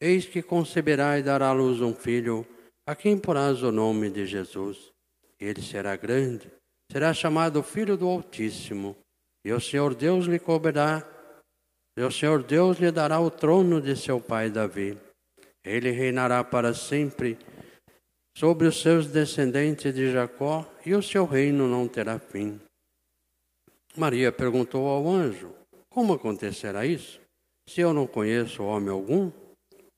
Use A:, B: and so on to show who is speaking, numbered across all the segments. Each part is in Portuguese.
A: Eis que conceberá e dará à luz um filho, a quem porás o nome de Jesus. Ele será grande, será chamado Filho do Altíssimo, e o Senhor Deus lhe cobrirá, e o Senhor Deus lhe dará o trono de seu pai Davi. Ele reinará para sempre sobre os seus descendentes de Jacó, e o seu reino não terá fim. Maria perguntou ao anjo: como acontecerá isso? Se eu não conheço homem algum?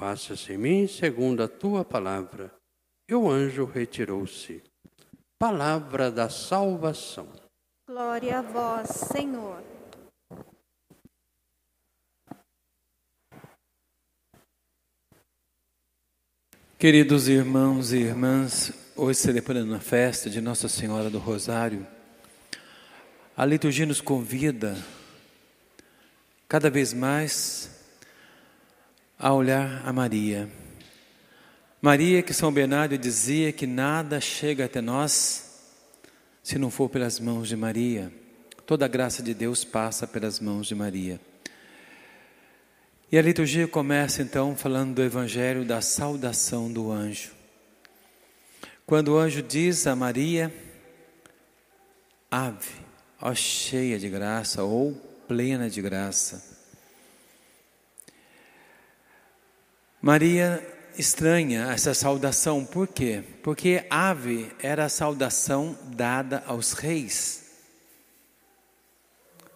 A: faça-se em mim segundo a tua palavra. E o anjo retirou-se. Palavra da salvação.
B: Glória a vós, Senhor.
C: Queridos irmãos e irmãs, hoje celebrando a festa de Nossa Senhora do Rosário, a liturgia nos convida cada vez mais a olhar a Maria. Maria, que São Bernardo dizia que nada chega até nós se não for pelas mãos de Maria. Toda a graça de Deus passa pelas mãos de Maria. E a liturgia começa então falando do evangelho da saudação do anjo. Quando o anjo diz a Maria, ave, ó cheia de graça, ou plena de graça. Maria estranha essa saudação, por quê? Porque ave era a saudação dada aos reis,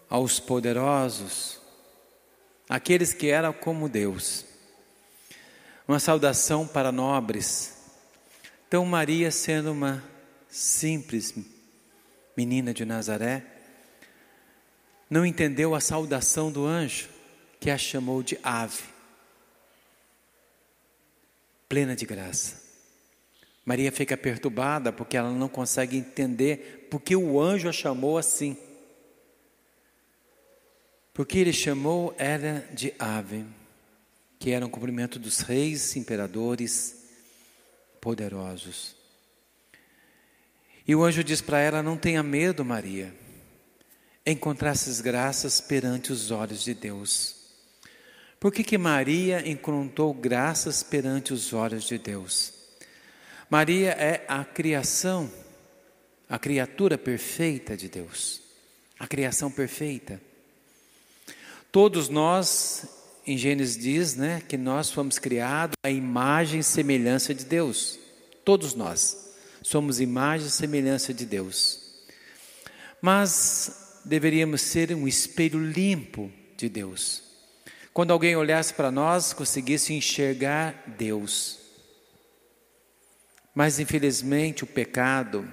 C: aos poderosos, aqueles que eram como Deus. Uma saudação para nobres. Então, Maria, sendo uma simples menina de Nazaré, não entendeu a saudação do anjo, que a chamou de ave, plena de graça. Maria fica perturbada porque ela não consegue entender porque o anjo a chamou assim. Porque ele chamou ela de ave, que era um cumprimento dos reis, imperadores, poderosos. E o anjo diz para ela: Não tenha medo, Maria encontrasses graças perante os olhos de Deus. Por que, que Maria encontrou graças perante os olhos de Deus? Maria é a criação, a criatura perfeita de Deus, a criação perfeita. Todos nós, em Gênesis diz, né, que nós fomos criados à imagem e semelhança de Deus. Todos nós somos imagem e semelhança de Deus. Mas deveríamos ser um espelho limpo de Deus. Quando alguém olhasse para nós, conseguisse enxergar Deus. Mas infelizmente o pecado,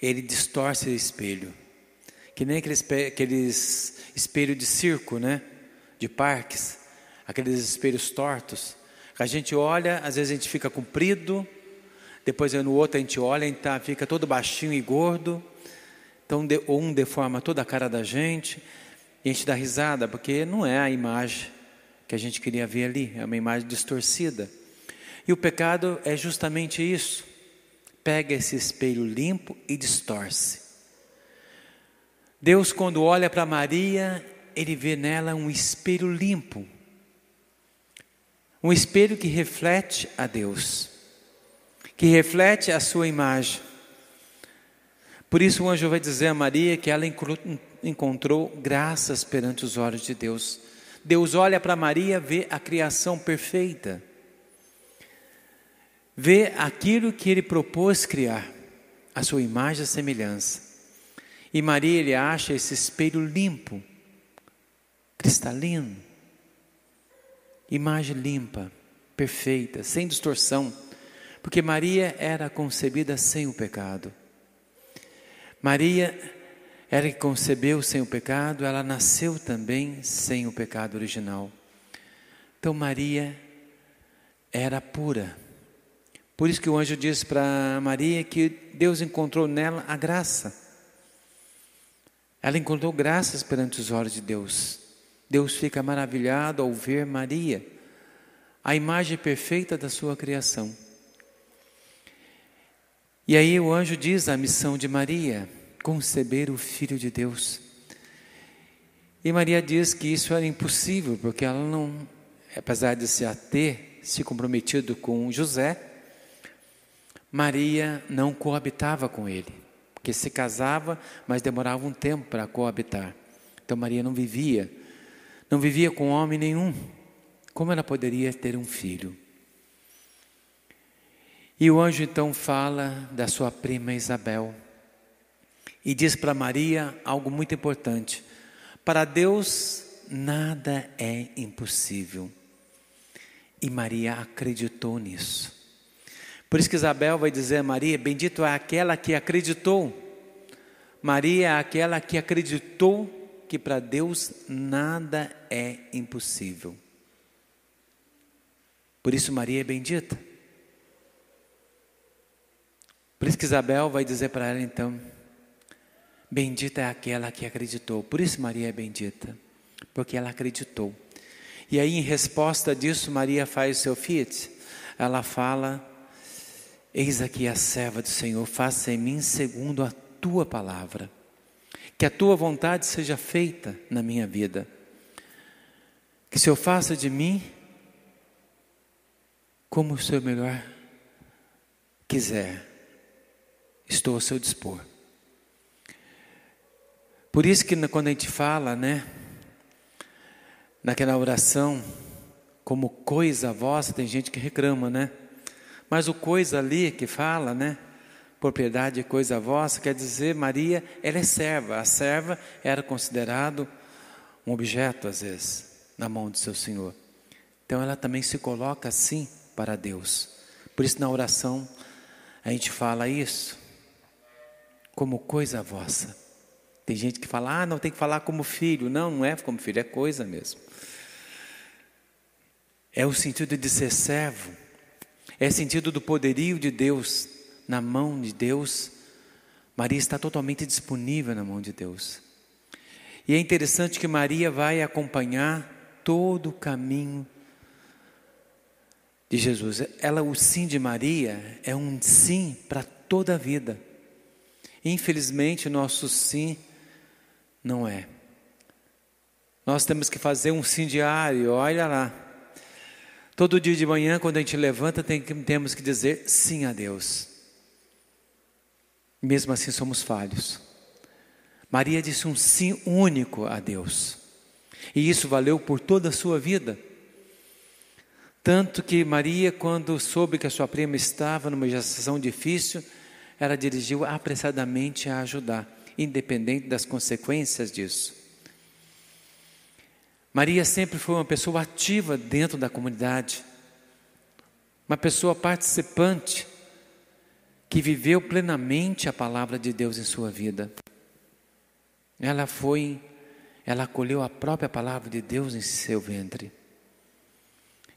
C: ele distorce o espelho. Que nem aqueles, aqueles espelhos de circo, né? De parques, aqueles espelhos tortos. A gente olha, às vezes a gente fica comprido, depois no outro a gente olha e tá, fica todo baixinho e gordo. Então, um deforma toda a cara da gente e a gente dá risada, porque não é a imagem que a gente queria ver ali, é uma imagem distorcida. E o pecado é justamente isso. Pega esse espelho limpo e distorce. Deus, quando olha para Maria, ele vê nela um espelho limpo, um espelho que reflete a Deus, que reflete a sua imagem. Por isso o anjo vai dizer a Maria que ela encontrou graças perante os olhos de Deus. Deus olha para Maria, vê a criação perfeita, vê aquilo que ele propôs criar, a sua imagem e semelhança. E Maria ele acha esse espelho limpo, cristalino, imagem limpa, perfeita, sem distorção, porque Maria era concebida sem o pecado. Maria era que concebeu sem o pecado, ela nasceu também sem o pecado original. Então Maria era pura. Por isso que o anjo diz para Maria que Deus encontrou nela a graça. Ela encontrou graças perante os olhos de Deus. Deus fica maravilhado ao ver Maria, a imagem perfeita da sua criação. E aí o anjo diz a missão de Maria: conceber o Filho de Deus. E Maria diz que isso era impossível, porque ela não, apesar de se ter se comprometido com José, Maria não coabitava com ele que se casava, mas demorava um tempo para coabitar. Então Maria não vivia, não vivia com homem nenhum. Como ela poderia ter um filho? E o anjo então fala da sua prima Isabel e diz para Maria algo muito importante: para Deus nada é impossível. E Maria acreditou nisso. Por isso que Isabel vai dizer a Maria: Bendito é aquela que acreditou. Maria é aquela que acreditou que para Deus nada é impossível. Por isso Maria é bendita. Por isso que Isabel vai dizer para ela então: Bendita é aquela que acreditou. Por isso Maria é bendita, porque ela acreditou. E aí, em resposta disso, Maria faz o seu fiat. Ela fala Eis aqui a serva do Senhor, faça em mim segundo a tua palavra. Que a tua vontade seja feita na minha vida. Que se eu faça de mim como o Senhor melhor quiser, estou ao seu dispor. Por isso que quando a gente fala, né, naquela oração, como coisa vossa, tem gente que reclama, né? Mas o coisa ali que fala, né? Propriedade é coisa vossa, quer dizer, Maria, ela é serva. A serva era considerado um objeto, às vezes, na mão do seu Senhor. Então ela também se coloca assim para Deus. Por isso, na oração, a gente fala isso como coisa vossa. Tem gente que fala, ah, não tem que falar como filho. Não, não é como filho, é coisa mesmo. É o sentido de ser servo, é sentido do poderio de Deus na mão de Deus. Maria está totalmente disponível na mão de Deus. E é interessante que Maria vai acompanhar todo o caminho de Jesus. Ela, o sim de Maria é um sim para toda a vida. Infelizmente, nosso sim não é. Nós temos que fazer um sim diário, olha lá. Todo dia de manhã, quando a gente levanta, tem, temos que dizer sim a Deus. Mesmo assim, somos falhos. Maria disse um sim único a Deus. E isso valeu por toda a sua vida. Tanto que Maria, quando soube que a sua prima estava numa gestação difícil, ela dirigiu apressadamente a ajudar, independente das consequências disso. Maria sempre foi uma pessoa ativa dentro da comunidade, uma pessoa participante, que viveu plenamente a palavra de Deus em sua vida. Ela foi, ela acolheu a própria palavra de Deus em seu ventre.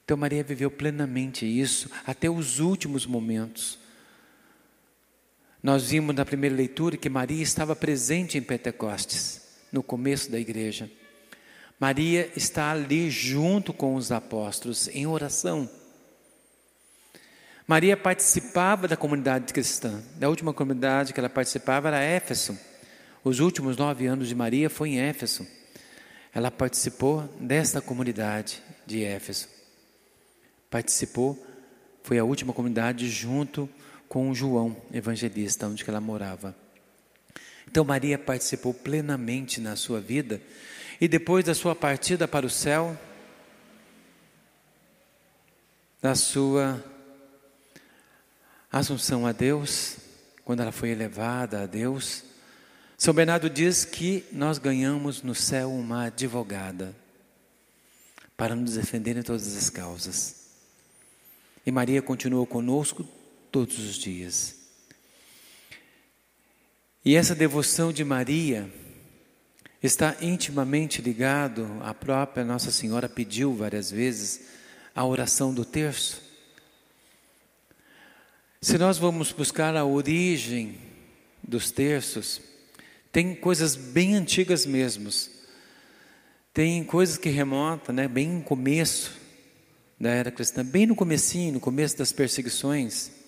C: Então Maria viveu plenamente isso até os últimos momentos. Nós vimos na primeira leitura que Maria estava presente em Pentecostes, no começo da igreja. Maria está ali junto com os apóstolos em oração. Maria participava da comunidade cristã. Da última comunidade que ela participava era Éfeso. Os últimos nove anos de Maria foi em Éfeso. Ela participou desta comunidade de Éfeso. Participou, foi a última comunidade junto com João, evangelista, onde ela morava. Então Maria participou plenamente na sua vida e depois da sua partida para o céu, da sua assunção a Deus, quando ela foi elevada a Deus, São Bernardo diz que nós ganhamos no céu uma advogada para nos defender em todas as causas. E Maria continuou conosco todos os dias. E essa devoção de Maria está intimamente ligado à própria Nossa Senhora pediu várias vezes a oração do terço. Se nós vamos buscar a origem dos terços, tem coisas bem antigas mesmos. Tem coisas que remontam, né, bem no começo da era cristã, bem no comecinho, no começo das perseguições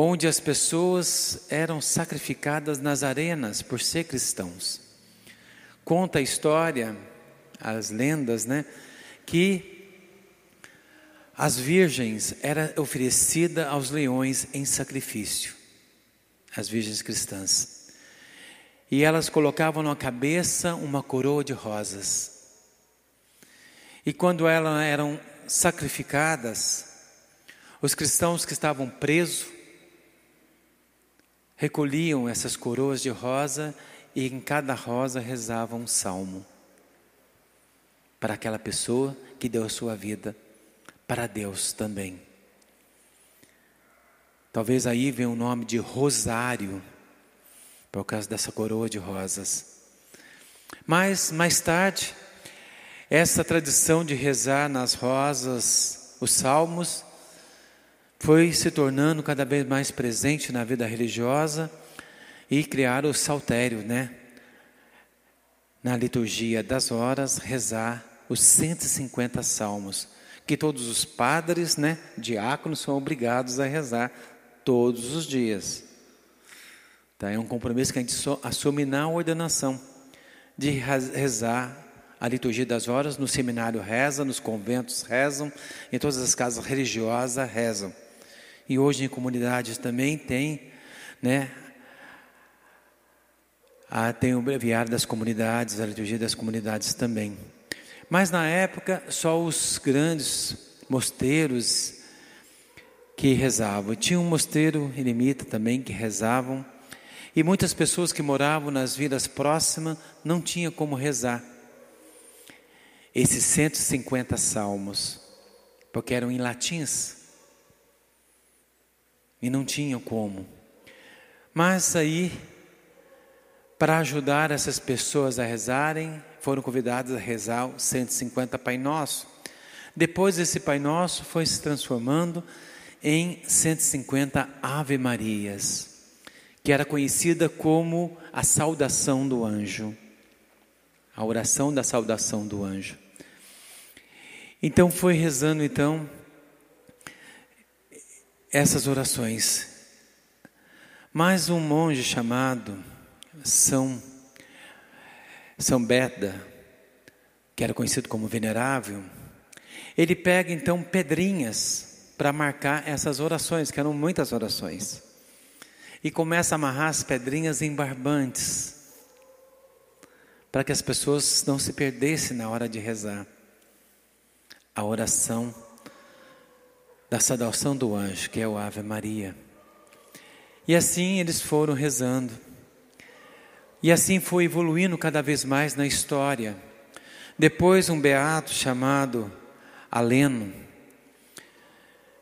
C: onde as pessoas eram sacrificadas nas arenas por ser cristãos. Conta a história, as lendas, né, que as virgens era oferecida aos leões em sacrifício, as virgens cristãs. E elas colocavam na cabeça uma coroa de rosas. E quando elas eram sacrificadas, os cristãos que estavam presos recolhiam essas coroas de rosa e em cada rosa rezavam um salmo para aquela pessoa que deu a sua vida para Deus também. Talvez aí venha o nome de rosário, por causa dessa coroa de rosas. Mas mais tarde, essa tradição de rezar nas rosas os salmos foi se tornando cada vez mais presente na vida religiosa e criar o saltério, né? Na liturgia das horas, rezar os 150 salmos, que todos os padres, né, diáconos, são obrigados a rezar todos os dias. Tá? É um compromisso que a gente assume na ordenação, de rezar a liturgia das horas, no seminário reza, nos conventos rezam, em todas as casas religiosas rezam. E hoje em comunidades também tem, né? Ah, tem o breviário das comunidades, a liturgia das comunidades também. Mas na época, só os grandes mosteiros que rezavam. Tinha um mosteiro eremita também que rezavam. E muitas pessoas que moravam nas vilas próximas não tinham como rezar. Esses 150 salmos, porque eram em latins e não tinham como. Mas aí, para ajudar essas pessoas a rezarem, foram convidadas a rezar os 150 Pai Nosso. Depois esse Pai Nosso foi se transformando em 150 Ave Marias, que era conhecida como a saudação do anjo, a oração da saudação do anjo. Então foi rezando então essas orações. Mas um monge chamado São São Beda, que era conhecido como venerável, ele pega então pedrinhas para marcar essas orações, que eram muitas orações. E começa a amarrar as pedrinhas em barbantes, para que as pessoas não se perdessem na hora de rezar. A oração da saudação do anjo, que é o Ave Maria. E assim eles foram rezando. E assim foi evoluindo cada vez mais na história. Depois, um beato chamado Aleno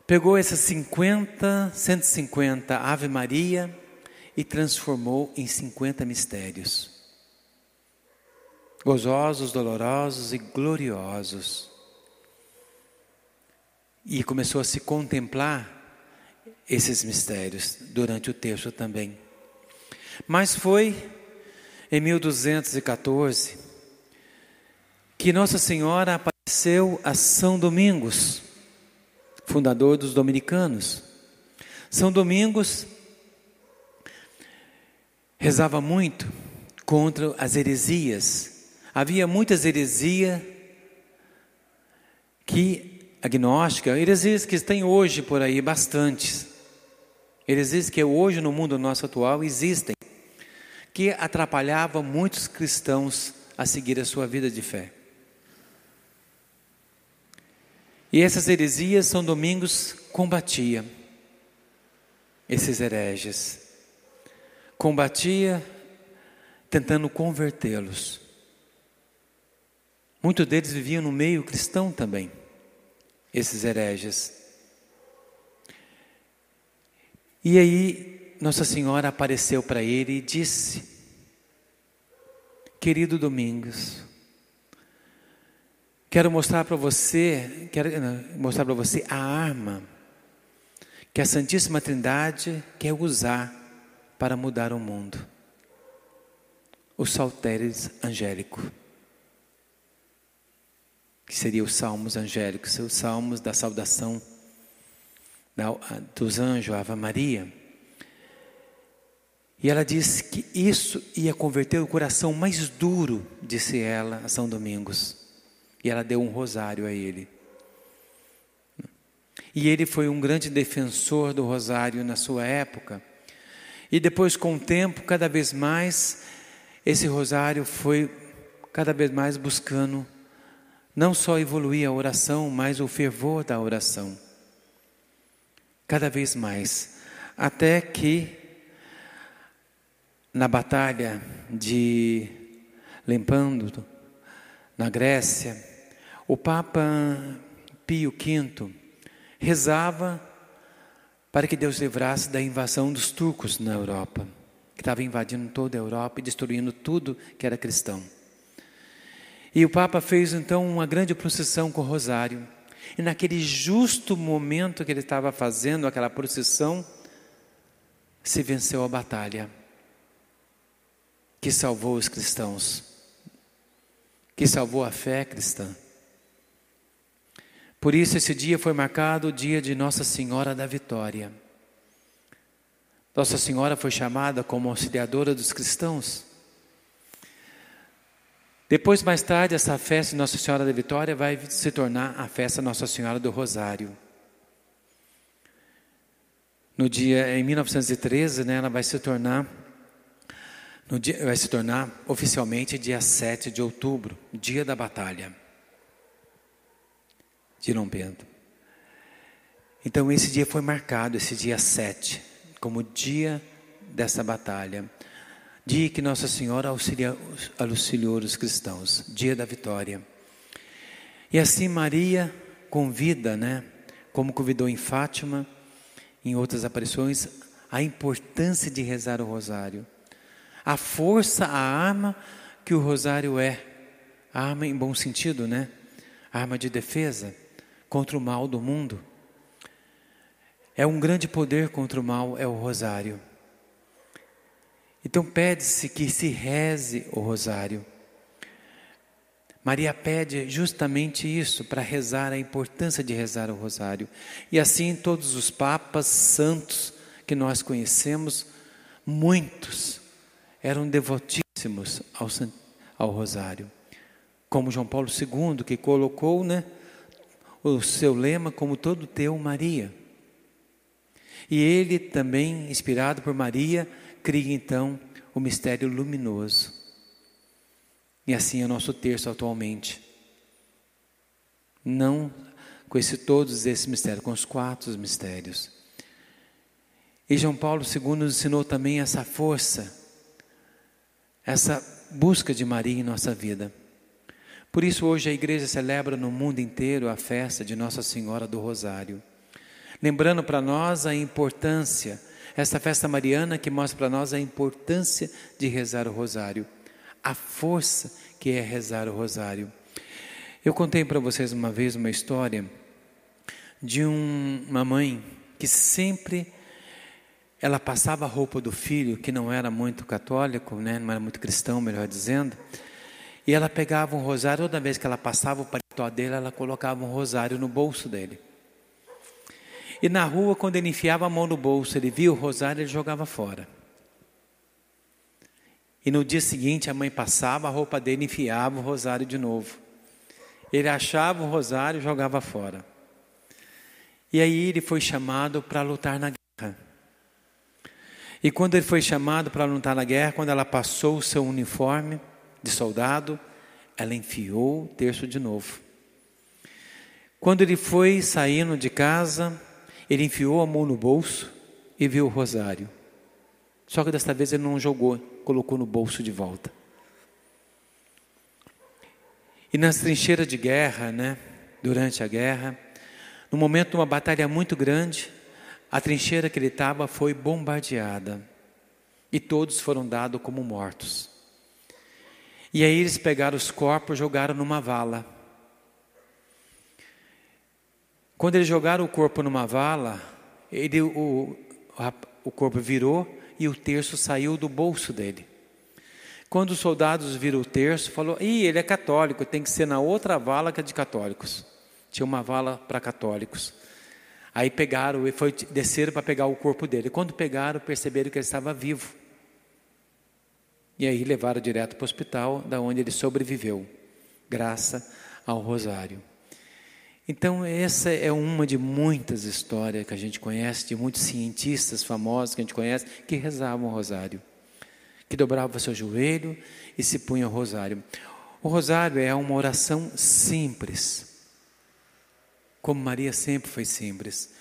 C: pegou essas 50, 150 Ave Maria e transformou em 50 mistérios. Gozosos, dolorosos e gloriosos e começou a se contemplar esses mistérios durante o texto também. Mas foi em 1214 que Nossa Senhora apareceu a São Domingos, fundador dos dominicanos. São Domingos rezava muito contra as heresias. Havia muitas heresias que agnóstica, heresias que tem hoje por aí bastantes. Heresias que hoje no mundo nosso atual existem, que atrapalhavam muitos cristãos a seguir a sua vida de fé. E essas heresias São Domingos combatia esses hereges. Combatia tentando convertê-los. Muitos deles viviam no meio cristão também, esses hereges. E aí Nossa Senhora apareceu para ele e disse: Querido Domingos, quero mostrar para você, quero mostrar para você a arma que a Santíssima Trindade quer usar para mudar o mundo. O saltério angélico que seria os salmos angélicos, os salmos da saudação dos anjos, Ave Maria. E ela disse que isso ia converter o coração mais duro, disse ela, a São Domingos. E ela deu um rosário a ele. E ele foi um grande defensor do rosário na sua época. E depois, com o tempo, cada vez mais, esse rosário foi cada vez mais buscando não só evoluir a oração, mas o fervor da oração. Cada vez mais. Até que, na batalha de Lempando, na Grécia, o Papa Pio V rezava para que Deus livrasse da invasão dos turcos na Europa, que estava invadindo toda a Europa e destruindo tudo que era cristão. E o Papa fez então uma grande procissão com o rosário. E naquele justo momento que ele estava fazendo aquela procissão, se venceu a batalha que salvou os cristãos, que salvou a fé cristã. Por isso, esse dia foi marcado o dia de Nossa Senhora da Vitória. Nossa Senhora foi chamada como auxiliadora dos cristãos. Depois, mais tarde, essa festa de Nossa Senhora da Vitória vai se tornar a festa Nossa Senhora do Rosário. No dia, em 1913, né, ela vai se tornar, dia, vai se tornar oficialmente dia 7 de outubro, dia da batalha de Dom. Então, esse dia foi marcado, esse dia 7, como dia dessa batalha. Dia que Nossa Senhora auxilia, auxiliou os cristãos, dia da vitória. E assim Maria convida, né, como convidou em Fátima, em outras aparições, a importância de rezar o rosário. A força, a arma que o rosário é. A arma em bom sentido, né? A arma de defesa contra o mal do mundo. É um grande poder contra o mal, é o rosário. Então pede-se que se reze o rosário. Maria pede justamente isso, para rezar, a importância de rezar o rosário. E assim todos os papas santos que nós conhecemos, muitos eram devotíssimos ao, ao rosário. Como João Paulo II, que colocou né, o seu lema como todo teu, Maria. E ele também, inspirado por Maria, cria então o mistério luminoso. E assim é o nosso terço atualmente. Não com todos esses mistérios, com os quatro mistérios. E João Paulo II nos ensinou também essa força, essa busca de Maria em nossa vida. Por isso, hoje a igreja celebra no mundo inteiro a festa de Nossa Senhora do Rosário, lembrando para nós a importância esta festa mariana que mostra para nós a importância de rezar o rosário, a força que é rezar o rosário. Eu contei para vocês uma vez uma história de um, uma mãe que sempre ela passava a roupa do filho, que não era muito católico, né, não era muito cristão, melhor dizendo, e ela pegava um rosário, toda vez que ela passava o paletó dele, ela colocava um rosário no bolso dele. E na rua, quando ele enfiava a mão no bolso, ele via o rosário, ele jogava fora. E no dia seguinte, a mãe passava a roupa dele e enfiava o rosário de novo. Ele achava o rosário e jogava fora. E aí ele foi chamado para lutar na guerra. E quando ele foi chamado para lutar na guerra, quando ela passou o seu uniforme de soldado, ela enfiou o terço de novo. Quando ele foi saindo de casa, ele enfiou a mão no bolso e viu o rosário. Só que desta vez ele não jogou, colocou no bolso de volta. E nas trincheiras de guerra, né, durante a guerra, no momento de uma batalha muito grande, a trincheira que ele estava foi bombardeada e todos foram dados como mortos. E aí eles pegaram os corpos e jogaram numa vala. Quando eles jogaram o corpo numa vala, ele, o, o corpo virou e o terço saiu do bolso dele. Quando os soldados viram o terço, falou: Ih, ele é católico, tem que ser na outra vala que é de católicos. Tinha uma vala para católicos. Aí pegaram e foi, desceram para pegar o corpo dele. Quando pegaram, perceberam que ele estava vivo. E aí levaram direto para o hospital, da onde ele sobreviveu, graças ao rosário. Então, essa é uma de muitas histórias que a gente conhece, de muitos cientistas famosos que a gente conhece, que rezavam o rosário, que dobravam seu joelho e se punham o rosário. O rosário é uma oração simples, como Maria sempre foi simples.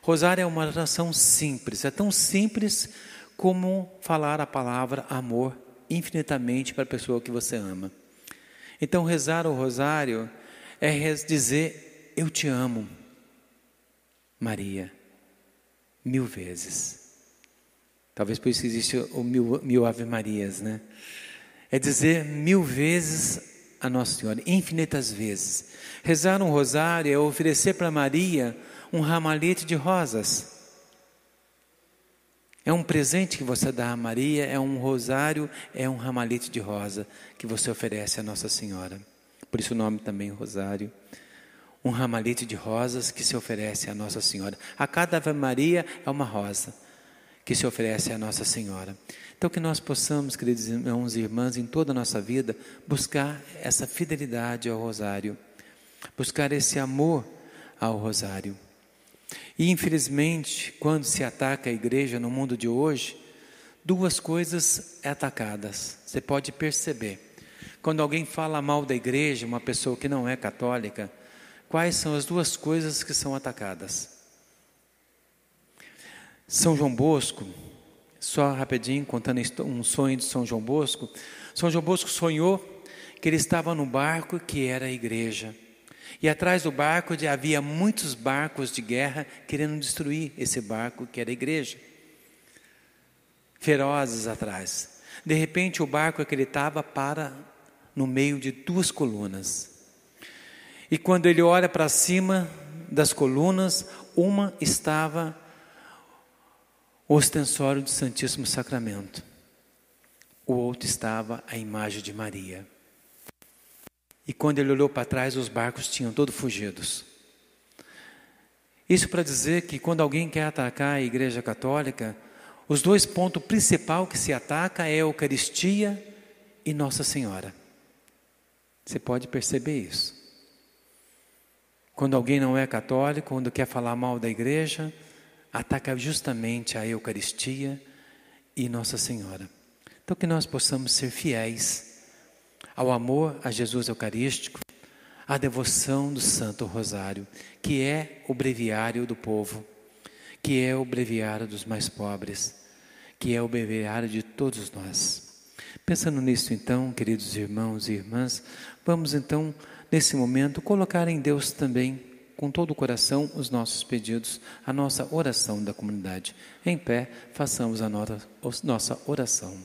C: Rosário é uma oração simples, é tão simples como falar a palavra amor infinitamente para a pessoa que você ama. Então, rezar o rosário é dizer eu te amo, Maria, mil vezes. Talvez por isso existe o mil, mil Ave Marias, né? É dizer mil vezes a Nossa Senhora, infinitas vezes. Rezar um rosário é oferecer para Maria um ramalhete de rosas. É um presente que você dá a Maria, é um rosário, é um ramalhete de rosa que você oferece a Nossa Senhora. Por isso o nome também rosário um ramalhete de rosas que se oferece à Nossa Senhora. A cada Ave Maria é uma rosa que se oferece à Nossa Senhora. Então, que nós possamos, queridos irmãos e irmãs, em toda a nossa vida, buscar essa fidelidade ao Rosário, buscar esse amor ao Rosário. E, infelizmente, quando se ataca a igreja no mundo de hoje, duas coisas é atacadas. Você pode perceber. Quando alguém fala mal da igreja, uma pessoa que não é católica, quais são as duas coisas que são atacadas. São João Bosco, só rapidinho contando um sonho de São João Bosco. São João Bosco sonhou que ele estava no barco que era a igreja. E atrás do barco havia muitos barcos de guerra querendo destruir esse barco que era a igreja. Ferozes atrás. De repente, o barco que ele estava para no meio de duas colunas. E quando ele olha para cima das colunas, uma estava o ostensório do Santíssimo Sacramento. O outro estava a imagem de Maria. E quando ele olhou para trás, os barcos tinham todos fugidos. Isso para dizer que quando alguém quer atacar a Igreja Católica, os dois pontos principais que se ataca é a Eucaristia e Nossa Senhora. Você pode perceber isso. Quando alguém não é católico, quando quer falar mal da igreja, ataca justamente a Eucaristia e Nossa Senhora. Então, que nós possamos ser fiéis ao amor a Jesus Eucarístico, à devoção do Santo Rosário, que é o breviário do povo, que é o breviário dos mais pobres, que é o breviário de todos nós. Pensando nisso, então, queridos irmãos e irmãs, vamos então nesse momento, colocar em Deus também, com todo o coração, os nossos pedidos, a nossa oração da comunidade. Em pé, façamos a nossa oração.